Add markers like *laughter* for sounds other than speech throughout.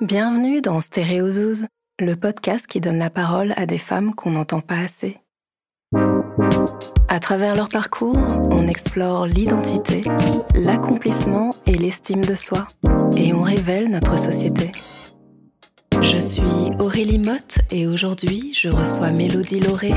Bienvenue dans Stéréozouz, le podcast qui donne la parole à des femmes qu'on n'entend pas assez. À travers leur parcours, on explore l'identité, l'accomplissement et l'estime de soi, et on révèle notre société. Je suis Aurélie Motte et aujourd'hui je reçois Mélodie Lauré.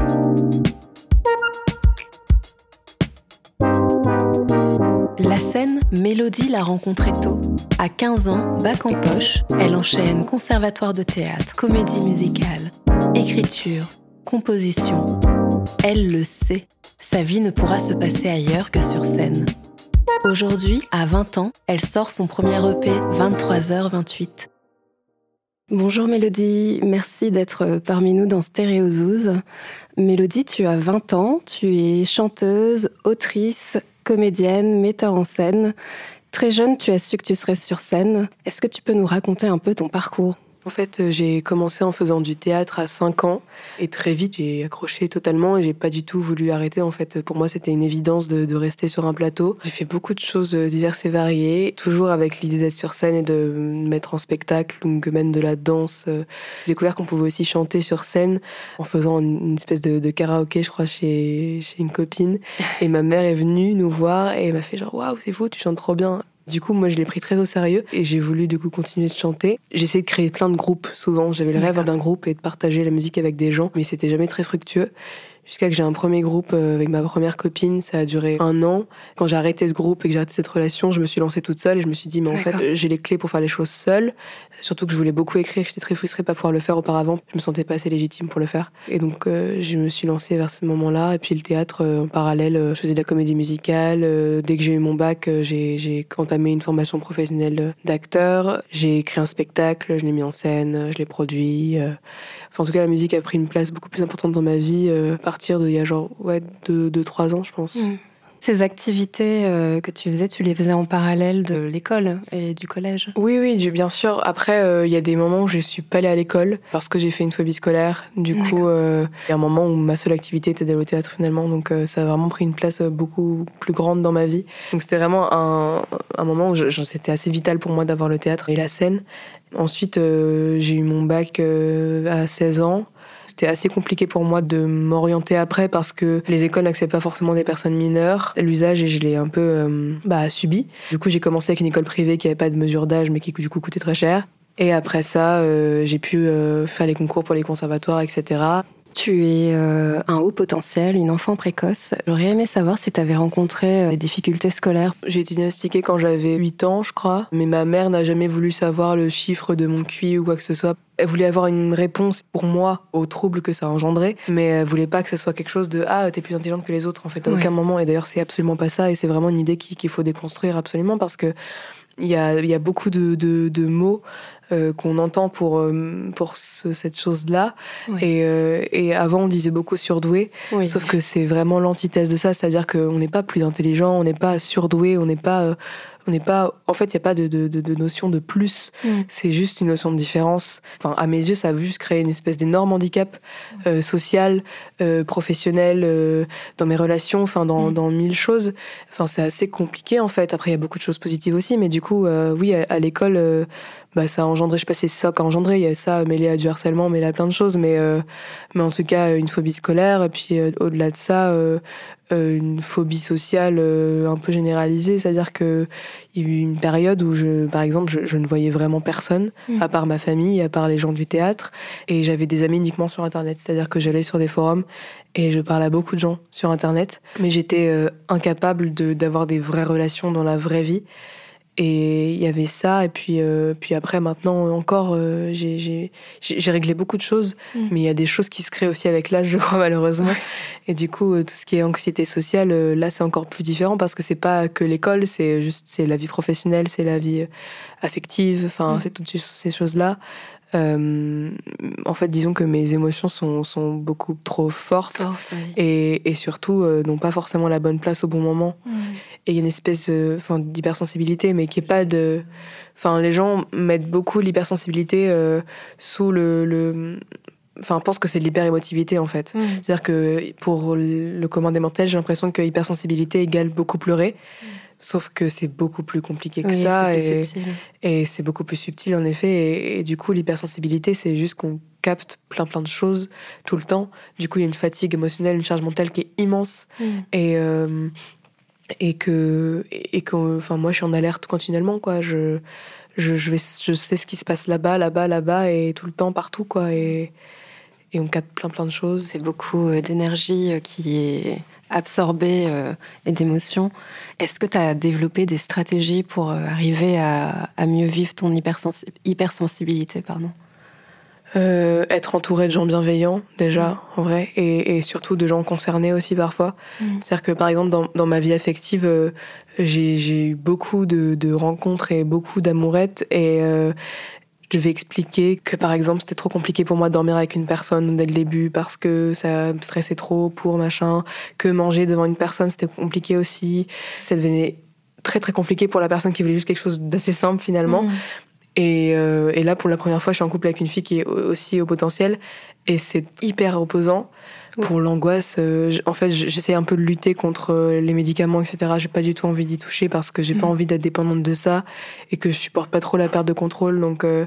Mélodie l'a rencontrée tôt. À 15 ans, bac en poche, elle enchaîne conservatoire de théâtre, comédie musicale, écriture, composition. Elle le sait, sa vie ne pourra se passer ailleurs que sur scène. Aujourd'hui, à 20 ans, elle sort son premier EP 23h28. Bonjour Mélodie, merci d'être parmi nous dans Stéréozouz. Mélodie, tu as 20 ans, tu es chanteuse, autrice, comédienne, metteur en scène. Très jeune, tu as su que tu serais sur scène. Est-ce que tu peux nous raconter un peu ton parcours? En fait, euh, j'ai commencé en faisant du théâtre à 5 ans et très vite j'ai accroché totalement et j'ai pas du tout voulu arrêter. En fait, pour moi, c'était une évidence de, rester sur un plateau. J'ai fait beaucoup de choses euh, diverses et variées, toujours avec l'idée d'être sur scène et de mettre en spectacle ou même de la danse. J'ai découvert qu'on pouvait aussi chanter sur scène en faisant une espèce de, karaoké, je crois, chez, chez une copine. Et ma mère est venue nous voir et m'a fait genre waouh, c'est fou, tu chantes trop bien. Du coup, moi, je l'ai pris très au sérieux et j'ai voulu du coup continuer de chanter. J'ai essayé de créer plein de groupes. Souvent, j'avais le rêve d'un groupe et de partager la musique avec des gens, mais c'était jamais très fructueux. Jusqu'à que j'ai un premier groupe euh, avec ma première copine, ça a duré un an. Quand j'ai arrêté ce groupe et que j'ai arrêté cette relation, je me suis lancée toute seule et je me suis dit, mais en fait, j'ai les clés pour faire les choses seule. Surtout que je voulais beaucoup écrire, j'étais très frustrée de pas pouvoir le faire auparavant. Je me sentais pas assez légitime pour le faire. Et donc, euh, je me suis lancée vers ce moment-là. Et puis le théâtre, euh, en parallèle, je faisais de la comédie musicale. dès que j'ai eu mon bac, j'ai entamé une formation professionnelle d'acteur. J'ai écrit un spectacle, je l'ai mis en scène, je l'ai produit. Enfin, en tout cas, la musique a pris une place beaucoup plus importante dans ma vie partir d'il y a genre, ouais, 2-3 ans, je pense. Mm. Ces activités euh, que tu faisais, tu les faisais en parallèle de l'école et du collège? Oui, oui, bien sûr. Après, euh, il y a des moments où je ne suis pas allée à l'école parce que j'ai fait une phobie scolaire. Du coup, il y a un moment où ma seule activité était d'aller au théâtre finalement. Donc, ça a vraiment pris une place beaucoup plus grande dans ma vie. Donc, c'était vraiment un, un moment où c'était assez vital pour moi d'avoir le théâtre et la scène. Ensuite, euh, j'ai eu mon bac euh, à 16 ans. C'était assez compliqué pour moi de m'orienter après parce que les écoles n'acceptent pas forcément des personnes mineures. L'usage, je l'ai un peu euh, bah, subi. Du coup, j'ai commencé avec une école privée qui n'avait pas de mesure d'âge, mais qui du coup coûtait très cher. Et après ça, j'ai pu faire les concours pour les conservatoires, etc. Tu es euh, un haut potentiel, une enfant précoce. J'aurais aimé savoir si tu avais rencontré euh, des difficultés scolaires. J'ai été diagnostiquée quand j'avais 8 ans, je crois. Mais ma mère n'a jamais voulu savoir le chiffre de mon QI ou quoi que ce soit. Elle voulait avoir une réponse pour moi aux troubles que ça a engendré, mais elle voulait pas que ce soit quelque chose de ah t'es plus intelligente que les autres en fait à aucun moment. Et d'ailleurs c'est absolument pas ça et c'est vraiment une idée qu'il faut déconstruire absolument parce que il y a, y a, beaucoup de, de, de mots euh, qu'on entend pour, euh, pour cette chose-là. Et, euh, et, avant, on disait beaucoup surdoué, sauf que c'est vraiment l'antithèse de ça, c'est-à-dire qu'on n'est pas plus intelligent, on n'est pas surdoué, on n'est pas on n'est pas. En fait, il n'y a pas de, de, de, notion de plus. Mm. C'est juste une notion de différence. Enfin, à mes yeux, ça a juste créé une espèce d'énorme handicap euh, social, euh, professionnel, euh, dans mes relations, enfin, dans, mm. dans mille choses. Enfin, c'est assez compliqué, en fait. Après, il y a beaucoup de choses positives aussi, mais du coup, oui, à, l'école. bah, ça a engendré, je sais pas si c'est ça qu'a engendré, il y a ça mêlé à du harcèlement, mêlé à plein de choses, mais, mais en tout cas, une phobie scolaire, et puis au-delà de ça, euh, une phobie sociale euh, un peu généralisée, c'est-à-dire que il y a eu une période où je, par exemple, je, ne voyais vraiment personne, mm. à part ma famille, à part les gens du théâtre, et j'avais des amis uniquement sur Internet, c'est-à-dire que j'allais sur des forums et je parlais à beaucoup de gens sur Internet, mais j'étais euh, incapable d'avoir des vraies relations dans la vraie vie. Et il y avait ça, et puis, euh, puis après, maintenant encore, euh, j'ai réglé beaucoup de choses, mm. mais il y a des choses qui se créent aussi avec l'âge, je crois, malheureusement. Et du coup, euh, tout ce qui est anxiété sociale, là, c'est encore plus différent parce que c'est pas que l'école, c'est juste c'est la vie professionnelle, c'est la vie affective, enfin, mm. c'est toutes ces choses-là. Euh, en fait, disons que mes émotions sont, sont beaucoup trop fortes et, et, surtout euh, n'ont pas forcément la bonne place au bon moment. Et il y a une espèce d'hypersensibilité, mais qui est pas de. Enfin, les gens mettent beaucoup l'hypersensibilité euh, sous le, le enfin pense que c'est de l'hyperémotivité en fait. C'est-à-dire que pour le commun des mortels, j'ai l'impression que hypersensibilité égale beaucoup pleurer. Sauf que c'est beaucoup plus compliqué que Oui, ça. et, et c'est beaucoup plus subtil en effet. Et, et du coup, l'hypersensibilité, c'est juste qu'on capte plein plein de choses tout le temps. Du coup, il y a une fatigue émotionnelle, une charge mentale qui est immense. Mm. Et, euh, et que, et que enfin, moi, je suis en alerte continuellement. Quoi. Je, je, je, vais, je sais ce qui se passe là-bas, là-bas, là-bas, et tout le temps, partout. Quoi. Et, et on capte plein plein de choses. C'est beaucoup euh, d'énergie euh, qui est absorbée euh, et d'émotions. Est-ce que tu as développé des stratégies pour euh, arriver à, à mieux vivre ton hypersensi- hypersensibilité pardon? Euh, être entouré de gens bienveillants, déjà, en vrai, et, et surtout de gens concernés aussi parfois. Mm. C'est-à-dire que, par exemple, dans, dans ma vie affective, euh, j'ai j'ai eu beaucoup de, de rencontres et beaucoup d'amourettes, et euh, je devais expliquer que, par exemple, c'était trop compliqué pour moi de dormir avec une personne dès le début parce que ça me stressait trop pour machin, que manger devant une personne, c'était compliqué aussi. Ça devenait très très compliqué pour la personne qui voulait juste quelque chose d'assez simple finalement. Mm. Et, euh, et là, pour la première fois, je suis en couple avec une fille qui est au- aussi au potentiel. Et c'est hyper Oui. Pour l'angoisse, euh, en fait, j'essaie un peu de lutter contre euh, les médicaments, etc. J'ai pas du tout envie d'y toucher parce que j'ai pas Mhm. envie d'être dépendante de ça et que je supporte pas trop la perte de contrôle. Donc, euh,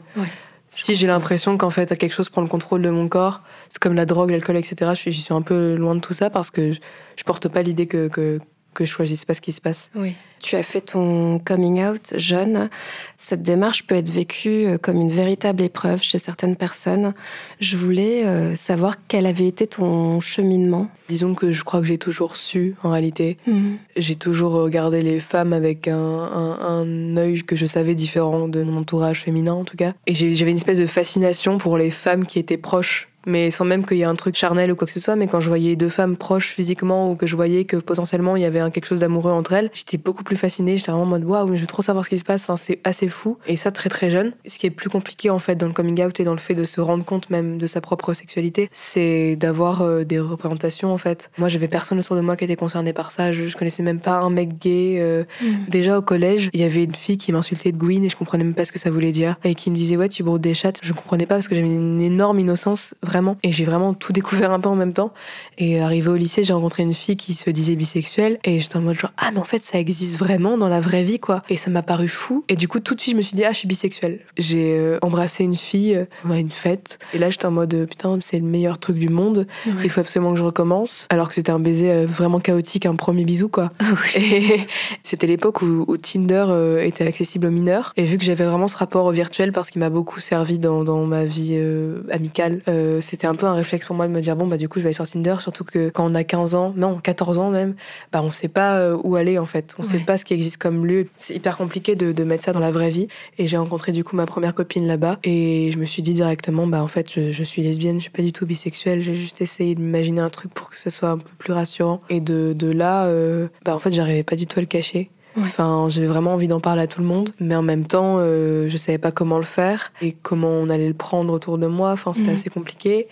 si j'ai l'impression qu'en fait, quelque chose prend le contrôle de mon corps, c'est comme la drogue, l'alcool, etc. Je suis, je suis un peu loin de tout ça parce que je, je porte pas l'idée que, que, que je choisisse pas ce qui se passe. Oui. Tu as fait ton coming out jeune. Cette démarche peut être vécue euh, comme une véritable épreuve chez certaines personnes. Je voulais euh, savoir quel avait été ton cheminement. Disons que je crois que j'ai toujours su, en réalité. Mm. J'ai toujours regardé les femmes avec un, un, un œil que je savais différent de mon entourage féminin en tout cas. Et j'avais une espèce de fascination pour les femmes qui étaient proches. Mais sans même qu'il y ait un truc charnel ou quoi que ce soit, mais quand je voyais deux femmes proches physiquement ou que je voyais que potentiellement il y avait un- quelque chose d'amoureux entre elles, j'étais beaucoup plus fascinée. J'étais vraiment en mode waouh, mais je veux trop savoir ce qui se passe. Enfin, c'est assez fou. Et ça très très jeune. Ce qui est plus compliqué en fait dans le coming out et dans le fait de se rendre compte même de sa propre sexualité, c'est d'avoir euh, des représentations en fait. Moi, j'avais personne autour de moi qui était concerné par ça. Je, je connaissais même pas un mec gay. euh, Déjà au collège, il y avait une fille qui m'insultait de Gwyn et je comprenais même pas ce que ça voulait dire. Et qui me disait ouais tu brodes des chattes. Je comprenais pas parce que j'avais une énorme innocence vraiment. Et j'ai vraiment tout découvert un peu en même temps. Et arrivé au lycée, j'ai rencontré une fille qui se disait bisexuelle et j'étais en mode genre ah mais en fait ça existe vraiment dans la vraie vie quoi. Et ça m'a paru fou. Et du coup tout de suite je me suis dit ah je suis bisexuelle. J'ai euh, embrassé une fille euh, à une fête et là j'étais en mode putain c'est le meilleur truc du monde. Ouais. Il faut absolument que je recommence. Alors que c'était un baiser euh, vraiment chaotique, un premier bisou quoi. Ah oui. Et *laughs* c'était l'époque où, où Tinder était accessible aux mineurs. Et vu que j'avais vraiment ce rapport au virtuel parce qu'il m'a beaucoup servi dans, dans ma vie euh, amicale, euh, c'était un peu un réflexe pour moi de me dire bon bah du coup je vais aller sur Tinder. Surtout que quand on a 15 ans, non 14 ans même, bah on sait pas euh, où aller en fait. On sait pas ce qui existe comme lieu. C'est hyper compliqué de, de mettre ça dans la vraie vie. Et j'ai rencontré du coup ma première copine là-bas. Et je me suis dit directement bah en fait je, je suis lesbienne, je suis pas du tout bisexuelle. J'ai juste essayé d'imaginer un truc pour que ce soit un peu plus rassurant. Et de, de là, euh, bah en fait j'arrivais pas du tout à le cacher. Ouais. Enfin, j'avais vraiment envie d'en parler à tout le monde, mais en même temps, euh, je savais pas comment le faire et comment on allait le prendre autour de moi. Enfin, c'était Mhm. assez compliqué.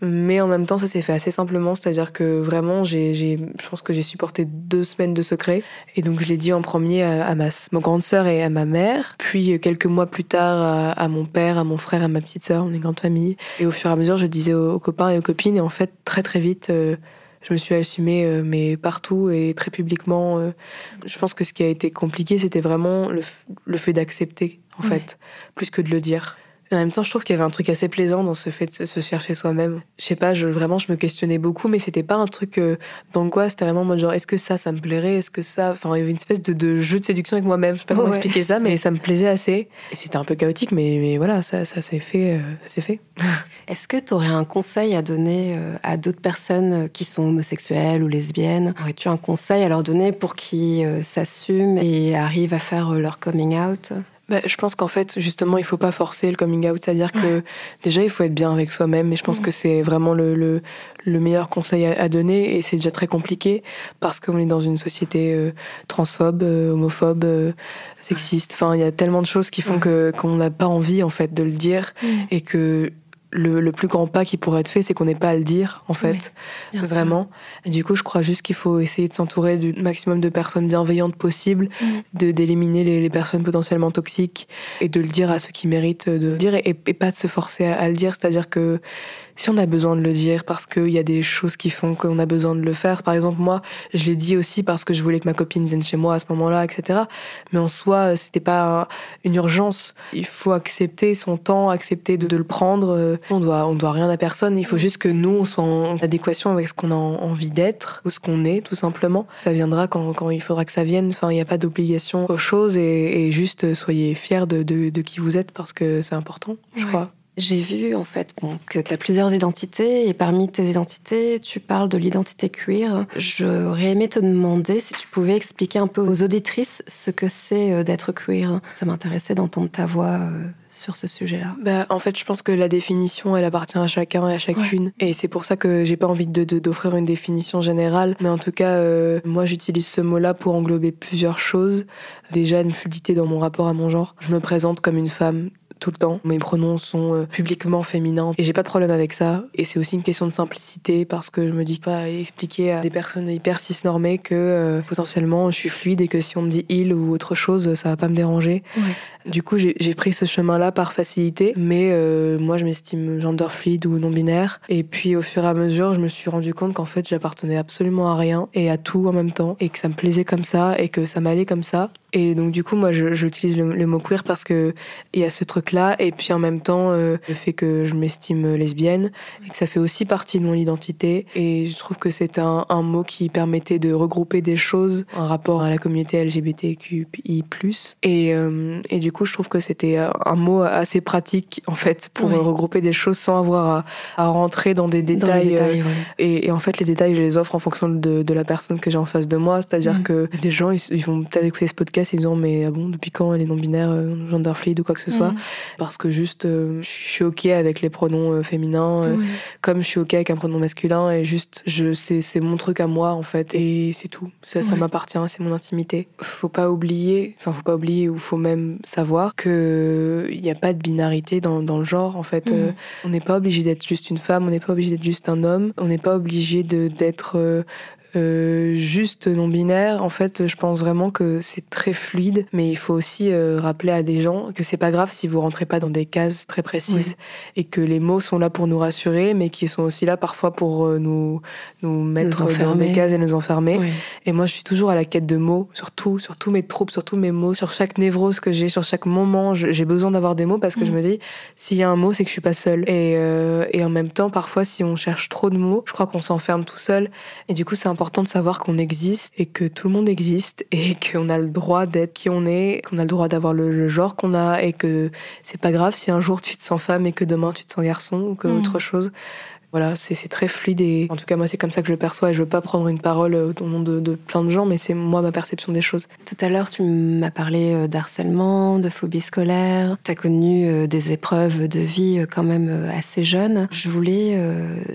Mais en même temps, ça s'est fait assez simplement, c'est-à-dire que vraiment, j'ai, je pense que j'ai supporté deux semaines de secret. Et donc, je l'ai dit en premier à, à ma, ma grande sœur et à ma mère. Puis, euh, quelques mois plus tard, à, à mon père, à mon frère, à ma petite sœur, on est grande famille. Et au fur et à mesure, je disais aux, aux copains et aux copines. Et en fait, très, très vite, euh, je me suis assumée, euh, mais partout et très publiquement. euh. Je pense que ce qui a été compliqué, c'était vraiment le, le fait d'accepter, en Ouais. fait, plus que de le dire. Et en même temps, je trouve qu'il y avait un truc assez plaisant dans ce fait de se, chercher soi-même. Je sais pas, je, vraiment, je me questionnais beaucoup, mais c'était pas un truc euh, d'angoisse. C'était vraiment en mode genre, est-ce que ça, ça me plairait? Est-ce que ça. Enfin, il y avait une espèce de, de jeu de séduction avec moi-même. Je sais pas comment Ouais. expliquer ça, mais ça me plaisait assez. Et c'était un peu chaotique, mais, mais voilà, ça, ça s'est fait. euh, ça s'est fait. *laughs* Est-ce que tu aurais un conseil à donner euh, à d'autres personnes euh, qui sont homosexuelles ou lesbiennes? Aurais-tu un conseil à leur donner pour qu'ils s'assument et arrivent à faire leur coming out? Bah, je pense qu'en fait, justement, il faut pas forcer le coming out. C'est-à-dire que déjà, il faut être bien avec soi-même. Et je pense Mhm. que c'est vraiment le, le, le meilleur conseil à, à donner. Et c'est déjà très compliqué parce qu'on est dans une société euh, transphobe, euh, homophobe, euh, sexiste. Enfin, il y a tellement de choses qui font Ouais. que qu'on n'a pas envie, en fait, de le dire. Et que le, le plus grand pas qui pourrait être fait, c'est qu'on n'ait pas à le dire, en fait. Vraiment. Et du coup, je crois juste qu'il faut essayer de s'entourer du maximum de personnes bienveillantes possibles, Mm. de d'éliminer les, les personnes potentiellement toxiques et de le dire à ceux qui méritent de le dire et, et pas de se forcer à, à le dire. C'est-à-dire que si on a besoin de le dire parce qu'il y a des choses qui font qu'on a besoin de le faire. Par exemple, moi, je l'ai dit aussi parce que je voulais que ma copine vienne chez moi à ce moment-là, etc. Mais en soi, c'était pas une urgence. Il faut accepter son temps, accepter de, le prendre. On doit, on doit rien à personne. Il faut juste que nous, on soit en adéquation avec ce qu'on a envie d'être ou ce qu'on est, tout simplement. Ça viendra quand, quand il faudra que ça vienne. Enfin, il n'y a pas d'obligation aux choses et, juste soyez fiers de, de, qui vous êtes parce que c'est important, je crois. J'ai vu en fait que tu as plusieurs identités et parmi tes identités, tu parles de l'identité queer. J'aurais aimé te demander si tu pouvais expliquer un peu aux auditrices ce que c'est euh, d'être queer. Ça m'intéressait d'entendre ta voix euh, sur ce sujet-là bah, En fait, je pense que la définition, elle appartient à chacun et à chacune. Et c'est pour ça que j'ai pas envie d'offrir de, une définition générale. Mais en tout cas, euh, moi, j'utilise ce mot-là pour englober plusieurs choses. Déjà, une fluidité dans mon rapport à mon genre. Je me présente comme une femme tout le temps. Mes pronoms sont euh, publiquement féminins et j'ai pas de problème avec ça. Et c'est aussi une question de simplicité parce que je me dis pas expliquer à des personnes hyper cisnormées que euh, potentiellement je suis fluide et que si on me dit il ou autre chose, ça va pas me déranger. Du coup, j'ai pris ce chemin-là par facilité, mais euh, moi, je m'estime gender fluide ou non binaire. Et puis, au fur et à mesure, je me suis rendu compte qu'en fait, j'appartenais absolument à rien et à tout en même temps, et que ça me plaisait comme ça et que ça m'allait comme ça. Et donc du coup, moi, j'utilise le, mot queer parce que il y a ce truc-là, et puis en même temps, euh, le fait que je m'estime lesbienne et que ça fait aussi partie de mon identité. Et je trouve que c'est un, un, mot qui permettait de regrouper des choses en rapport à la communauté LGBTQI+. Et, euh, et du coup, je trouve que c'était un mot assez pratique en fait pour regrouper des choses sans avoir à, rentrer dans des détails. Euh, et, en fait, les détails, je les offre en fonction de, de la personne que j'ai en face de moi. C'est-à-dire mm. que des gens, ils, ils vont peut-être écouter ce podcast ils disant mais ah bon depuis quand elle est non binaire euh, gender fluide ou quoi que ce soit? Mhm. parce que juste euh, je suis ok avec les pronoms euh, féminins comme je suis ok avec un pronom masculin et juste je c'est c'est mon truc à moi en fait et c'est tout ça ça m'appartient c'est mon intimité faut pas oublier enfin faut pas oublier ou faut même savoir que il n'y a pas de binarité dans, dans le genre en fait mhm. on n'est pas obligé d'être juste une femme on n'est pas obligé d'être juste un homme on n'est pas obligé de d'être euh, juste non binaire, en fait, je pense vraiment que c'est très fluide, mais il faut aussi euh, rappeler à des gens que c'est pas grave si vous rentrez pas dans des cases très précises et que les mots sont là pour nous rassurer, mais qui sont aussi là parfois pour euh, nous nous mettre dans des cases et nous enfermer. Et moi, je suis toujours à la quête de mots, sur tout, sur tous mes troubles, sur tous mes mots, sur chaque névrose que j'ai, sur chaque moment. J'ai besoin d'avoir des mots parce que je mm. me dis, s'il y a un mot, c'est que je suis pas seule. Et, et en même temps, parfois, si on cherche trop de mots, je crois qu'on s'enferme tout seul. Et du coup, c'est important de savoir qu'on existe et que tout le monde existe et *laughs* qu'on a le droit d'être qui on est, qu'on a le droit d'avoir le, genre qu'on a et que c'est pas grave si un jour tu te sens femme et que demain tu te sens garçon ou que mm. autre chose. Voilà, c'est très fluide et en tout cas moi c'est comme ça que je le perçois et je veux pas prendre une parole euh, au nom de, de plein de gens mais c'est moi ma perception des choses. Tout à l'heure tu m'as parlé euh, d'harcèlement, de phobie scolaire, tu as connu euh, des épreuves de vie quand même assez jeune. Je voulais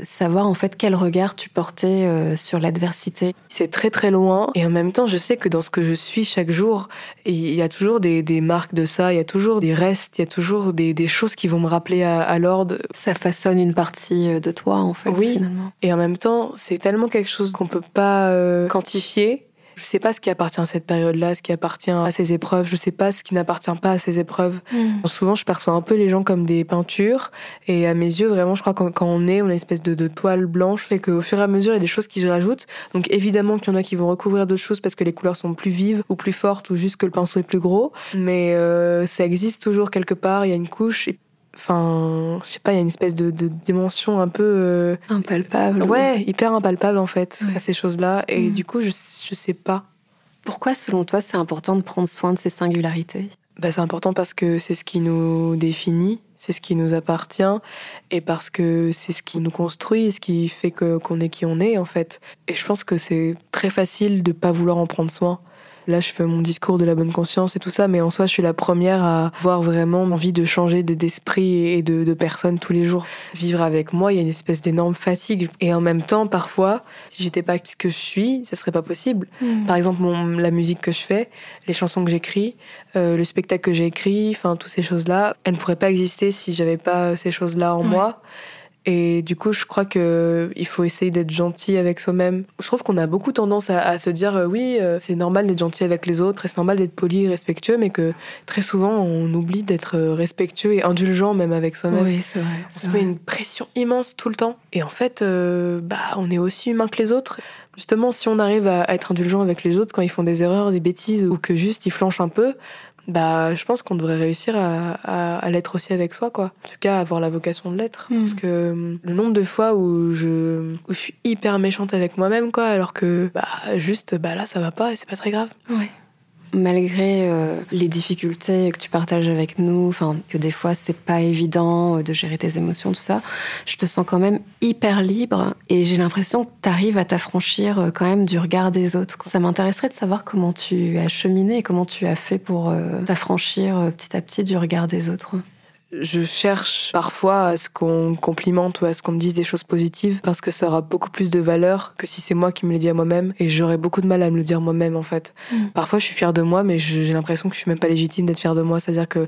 savoir en fait quel regard tu portais sur l'adversité. C'est très très loin et en même temps je sais que dans ce que je suis chaque jour il y a toujours des, des marques de ça, il y a toujours des restes, il y a toujours des, des choses qui vont me rappeler à, à l'ordre. Ça façonne une partie de toi en fait. Oui. Et en même temps, c'est tellement quelque chose qu'on peut pas euh, quantifier. Je sais pas ce qui appartient à cette période-là, ce qui appartient à ces épreuves. Je sais pas ce qui n'appartient pas à ces épreuves. Mm. Souvent, je perçois un peu les gens comme des peintures. Et à mes yeux, vraiment, je crois que quand on est, on a une espèce de, toile blanche. Et qu'au fur et à mesure, il y a des choses qui se rajoutent. Donc, évidemment qu'il y en a qui vont recouvrir d'autres choses parce que les couleurs sont plus vives ou plus fortes ou juste que le pinceau est plus gros. Mais euh, ça existe toujours quelque part. Il y a une couche. Et enfin je sais pas il y a une espèce de, dimension un peu euh, impalpable ouais hyper impalpable en fait à ces choses là et mm. du coup je je sais pas. Pourquoi selon toi c'est important de prendre soin de ces singularités? Bah, c'est important parce que c'est ce qui nous définit c'est ce qui nous appartient et parce que c'est ce qui nous construit ce qui fait que qu'on est qui on est en fait. Et je pense que c'est très facile de pas vouloir en prendre soin Là, je fais mon discours de la bonne conscience et tout ça, mais en soi, je suis la première à avoir vraiment envie de changer d'esprit et de, de personne tous les jours. Vivre avec moi, il y a une espèce d'énorme fatigue. Et en même temps, parfois, si j'étais pas ce que je suis, ça serait pas possible. Hmm. Par exemple, la musique que je fais, les chansons que j'écris, euh, le spectacle que j'ai écrit, enfin, toutes ces choses-là, elles ne pourraient pas exister si j'avais pas ces choses-là en moi. Et du coup, je crois que il faut essayer d'être gentil avec soi-même. Je trouve qu'on a beaucoup tendance à, se dire euh, oui, euh, c'est normal d'être gentil avec les autres, et c'est normal d'être poli, respectueux, mais que très souvent on oublie d'être respectueux et indulgent même avec soi-même. Oui, c'est vrai. On se met une pression immense tout le temps. Et en fait, euh, bah, on est aussi humain que les autres. Justement, si on arrive à être indulgent avec les autres quand ils font des erreurs, des bêtises ou que juste ils flanchent un peu, bah, je pense qu'on devrait réussir à, l'être aussi avec soi, quoi. En tout cas, avoir la vocation de l'être. Hmm. Parce que hum, le nombre de fois où je, où je suis hyper méchante avec moi-même, quoi, alors que, bah, juste, bah là, ça va pas et c'est pas très grave. Ouais malgré euh, les difficultés que tu partages avec nous, que des fois c'est pas évident euh, de gérer tes émotions, tout ça, je te sens quand même hyper libre et j'ai l'impression que tu arrives à t'affranchir euh, quand même du regard des autres. Ça m'intéresserait de savoir comment tu as cheminé et comment tu as fait pour t'affranchir petit à petit du regard des autres je cherche parfois à ce qu'on complimente ou à ce qu'on me dise des choses positives parce que ça aura beaucoup plus de valeur que si c'est moi qui me le dis à moi-même et j'aurais beaucoup de mal à me le dire moi-même en fait. Mm. Parfois je suis fière de moi mais j'ai l'impression que je suis même pas légitime d'être fière de moi, c'est-à-dire que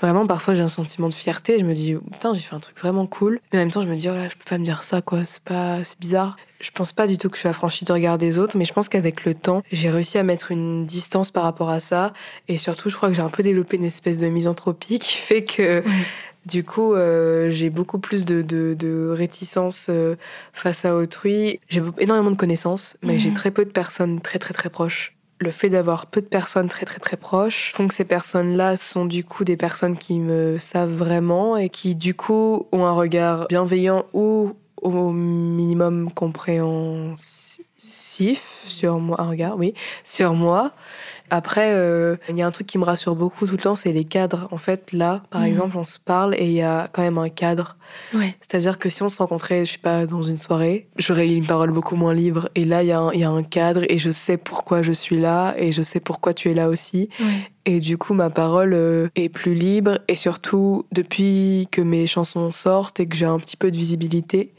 vraiment parfois j'ai un sentiment de fierté, je me dis putain, j'ai fait un truc vraiment cool mais en même temps je me dis oh là, je peux pas me dire ça quoi, c'est pas c'est bizarre. Je pense pas du tout que je suis affranchie du regard des autres, mais je pense qu'avec le temps, j'ai réussi à mettre une distance par rapport à ça. Et surtout, je crois que j'ai un peu développé une espèce de misanthropie qui fait que, du coup, euh, j'ai beaucoup plus de, de, réticence euh, face à autrui. J'ai énormément de connaissances, mais j'ai très peu de personnes très, très, très proches le fait d'avoir peu de personnes très très très proches font que ces personnes-là sont du coup des personnes qui me savent vraiment et qui du coup ont un regard bienveillant ou au minimum compréhensif sur moi, sur moi. Après, euh, il y a un truc qui me rassure beaucoup tout le temps, c'est les cadres. En fait, là, par mhm. exemple, on se parle et il y a quand même un cadre. Ouais. C'est-à-dire que si on se rencontrait, je sais pas, dans une soirée, j'aurais eu une parole beaucoup moins libre. Et là, il y, a un, y a un cadre et je sais pourquoi je suis là et je sais pourquoi tu es là aussi. Et du coup, ma parole euh, est plus libre. Et surtout, depuis que mes chansons sortent et que j'ai un petit peu de visibilité,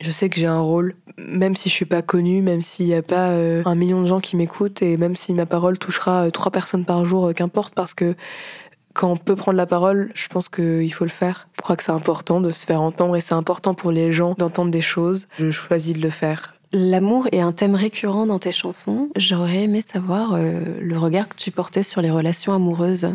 je sais que j'ai un rôle, même si je suis pas connue, même s'il n'y a pas euh, un million de gens qui m'écoutent et même si ma parole touchera euh, trois personnes par jour, euh, qu'importe, parce que quand on peut prendre la parole, je pense qu'il faut le faire. Je crois que c'est important de se faire entendre et c'est important pour les gens d'entendre des choses. Je choisis de le faire. L'amour est un thème récurrent dans tes chansons. J'aurais aimé savoir le regard que tu portais sur les relations amoureuses.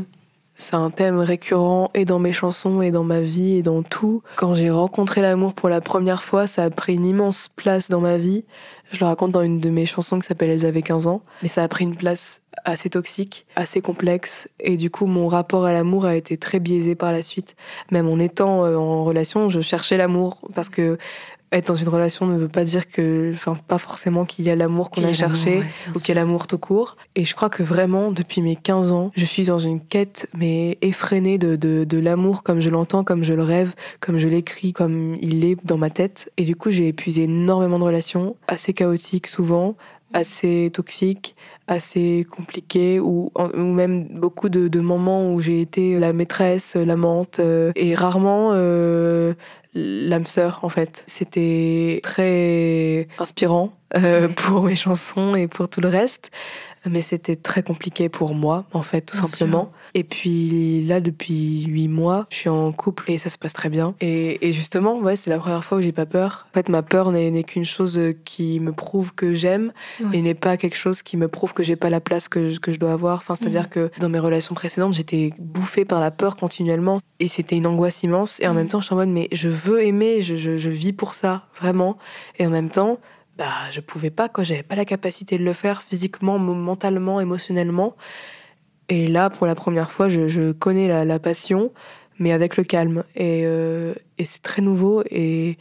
C'est un thème récurrent et dans mes chansons et dans ma vie et dans tout. Quand j'ai rencontré l'amour pour la première fois, ça a pris une immense place dans ma vie. Je le raconte dans une de mes chansons qui s'appelle Elles avaient 15 ans. Mais ça a pris une place assez toxique, assez complexe. Et du coup, mon rapport à l'amour a été très biaisé par la suite. Même en étant euh, en relation, je cherchais l'amour parce que être dans une relation ne veut pas dire que, enfin, pas forcément qu'il y a l'amour qu'on a cherché ou qu'il y a l'amour tout court. Et je crois que vraiment, depuis mes 15 ans, je suis dans une quête, mais effrénée de, de, de l'amour comme je l'entends, comme je le rêve, comme je l'écris, comme il est dans ma tête. Et du coup, j'ai épuisé énormément de relations, assez chaotiques souvent, assez toxiques, assez compliquées, ou, ou même beaucoup de, de moments où j'ai été la maîtresse, l'amante, euh, et rarement euh, l'âme sœur en fait. C'était très inspirant euh, pour mes chansons et pour tout le reste mais c'était très compliqué pour moi, en fait, tout simplement. Et puis là, depuis huit mois, je suis en couple et ça se passe très bien. Et, justement, ouais, c'est la première fois où j'ai pas peur. En fait, ma peur n'est qu'une chose qui me prouve que j'aime et n'est pas quelque chose qui me prouve que j'ai pas la place que je, que je dois avoir. Enfin, c'est-à-dire que dans mes relations précédentes, j'étais bouffée par la peur continuellement et c'était une angoisse immense. Et en même temps, je suis en mode, mais je veux aimer, je, je, je vis pour ça, vraiment. Et en même temps, bah, je pouvais pas, quoi. J'avais pas la capacité de le faire physiquement, mentalement, émotionnellement. Et là, pour la première fois, je, je connais la, la, passion, mais avec le calme. Et, euh, et c'est très nouveau et,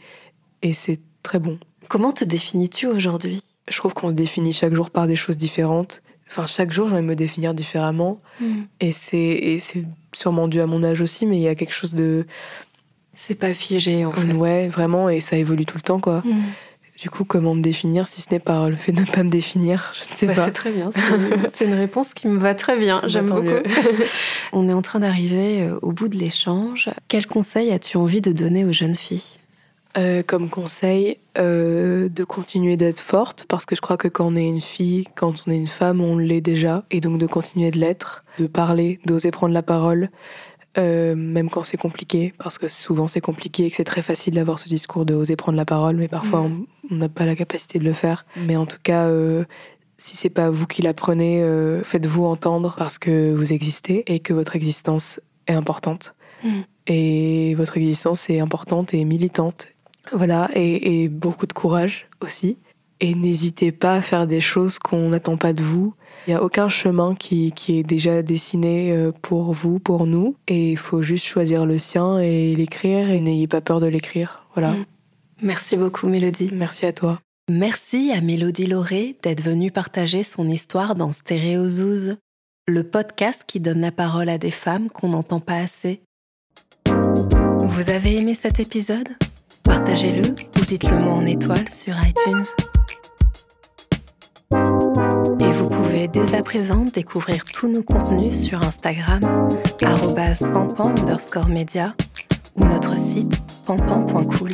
et c'est très bon. Comment te définis-tu aujourd'hui? Je trouve qu'on se définit chaque jour par des choses différentes. Enfin, chaque jour, j'ai envie de me définir différemment. Mm. Et c'est sûrement dû à mon âge aussi, mais il y a quelque chose de. C'est pas figé, en fait. Ouais, vraiment, et ça évolue tout le temps, quoi. Mm. Du coup, comment me définir si ce n'est par le fait de ne pas me définir? Je ne sais bah, pas. C'est très bien. C'est une réponse qui me va très bien. Bah, J'aime beaucoup. *laughs* *laughs* On est en train d'arriver euh, au bout de l'échange. Quel conseil as-tu envie de donner aux jeunes filles? Euh, Comme conseil, euh, de continuer d'être forte parce que je crois que quand on est une fille, quand on est une femme, on l'est déjà. Et donc de continuer de l'être, de parler, d'oser prendre la parole euh, même quand c'est compliqué, parce que souvent c'est compliqué et que c'est très facile d'avoir ce discours de oser prendre la parole, mais parfois Mm. on n'a pas la capacité de le faire. Mais en tout cas, euh, si c'est pas vous qui l'apprenez, euh, faites-vous entendre parce que vous existez et que votre existence est importante. Mm. Et votre existence est importante et militante. Voilà, et, et beaucoup de courage aussi. Et n'hésitez pas à faire des choses qu'on n'attend pas de vous. Il n'y a aucun chemin qui, qui est déjà dessiné euh, pour vous, pour nous. Et il faut juste choisir le sien et l'écrire. Et n'ayez pas peur de l'écrire. Voilà. Mm. Merci beaucoup, Mélodie. Merci à toi. Merci à Mélodie Lauré d'être venue partager son histoire dans Stéréozouz, le podcast qui donne la parole à des femmes qu'on n'entend pas assez. Vous avez aimé cet épisode? Partagez-le ou dites-le moi en étoile sur iTunes. Et vous pouvez dès à présent découvrir tous nos contenus sur Instagram, pampan underscore média ou notre site pampan.cool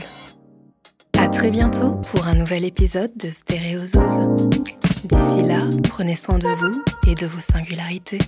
très bientôt pour un nouvel épisode de Stéréozouz. D'ici là, prenez soin de vous et de vos singularités.